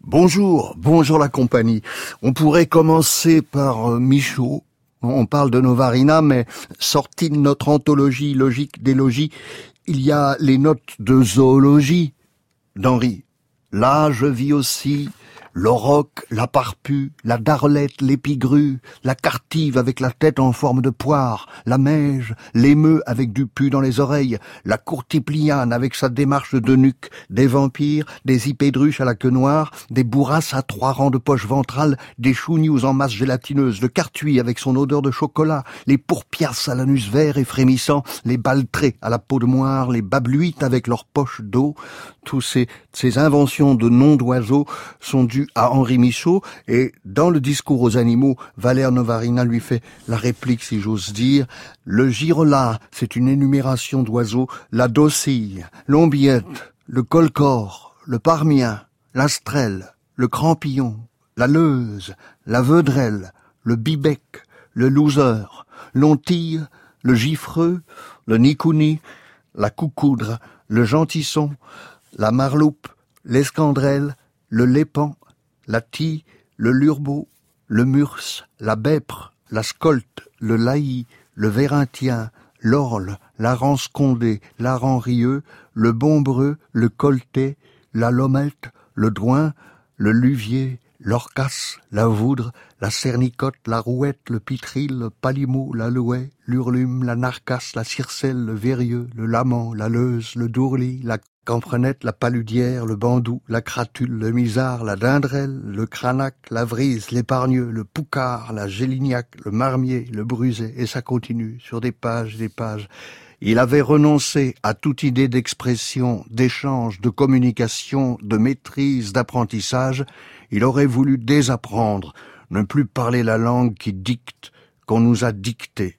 Bonjour, bonjour la compagnie. On pourrait commencer par euh, Michaud. On parle de Novarina, mais sorti de notre anthologie logique des logis, il y a les notes de zoologie d'Henri. Là, je vis aussi l'auroch, la parpue, la darlette, l'épigrue, la cartive avec la tête en forme de poire, la meige, l'émeu avec du pu dans les oreilles, la courtipliane avec sa démarche de nuque, des vampires, des hypédruches à la queue noire, des bourrasses à trois rangs de poches ventrales, des chougnoux en masse gélatineuse, le cartuis avec son odeur de chocolat, les pourpiasses à l'anus vert et frémissant, les baltrés à la peau de moire, les babluites avec leurs poches d'eau, tous ces, ces inventions de noms d'oiseaux sont dues à Henri Michaud et dans le discours aux animaux, Valère Novarina lui fait la réplique, si j'ose dire. Le girola, c'est une énumération d'oiseaux, la docille, l'ombiette, le colcor, le parmien, l'astrelle, le crampillon, la leuse, la veudrelle, le bibec, le loser, l'ontille, le gifreux, le nicouni, la coucoudre, le gentisson, la marloupe, l'escandrelle, le lépan, la tie, le lurbeau, le murs, la bèpre, la scolte, le laï, le vérinthien, l'orle, la condé, la rieux, le bombreux, le colté, la lomette, le droin, le luvier, l'orcasse, la voudre, la cernicotte, la rouette, le pitril, le palimot, l'aloe, l'urlume, la narcasse, la circelle, le vérieux, le lamant, la leuse, le dourli, la Camprenette, la paludière, le bandou, la cratule, le misard, la dindrelle, le cranac, la vrise, l'épargneux, le poucard, la gélignac, le marmier, le brusé, et ça continue sur des pages des pages. Il avait renoncé à toute idée d'expression, d'échange, de communication, de maîtrise, d'apprentissage. Il aurait voulu désapprendre, ne plus parler la langue qui dicte, qu'on nous a dictée.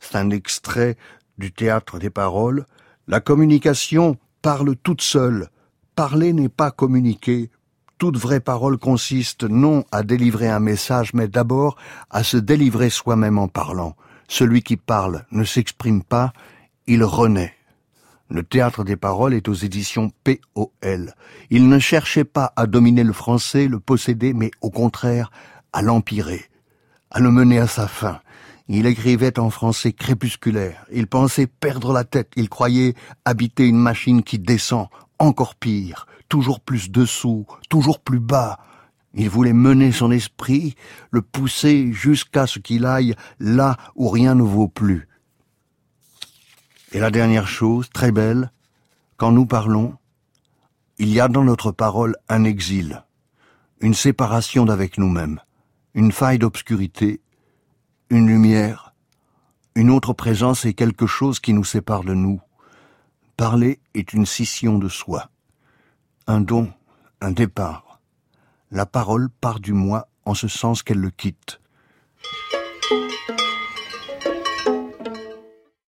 C'est un extrait du théâtre des paroles. La communication parle toute seule. Parler n'est pas communiquer. Toute vraie parole consiste non à délivrer un message, mais d'abord à se délivrer soi-même en parlant. Celui qui parle ne s'exprime pas, il renaît. Le théâtre des paroles est aux éditions POL. Il ne cherchait pas à dominer le français, le posséder, mais au contraire à l'empirer, à le mener à sa fin. Il écrivait en français crépusculaire. Il pensait perdre la tête. Il croyait habiter une machine qui descend. Encore pire. Toujours plus dessous. Toujours plus bas. Il voulait mener son esprit, le pousser jusqu'à ce qu'il aille là où rien ne vaut plus. Et la dernière chose, très belle, quand nous parlons, il y a dans notre parole un exil, une séparation d'avec nous-mêmes, une faille d'obscurité une lumière, une autre présence et quelque chose qui nous sépare de nous. Parler est une scission de soi, un don, un départ. La parole part du moi en ce sens qu'elle le quitte.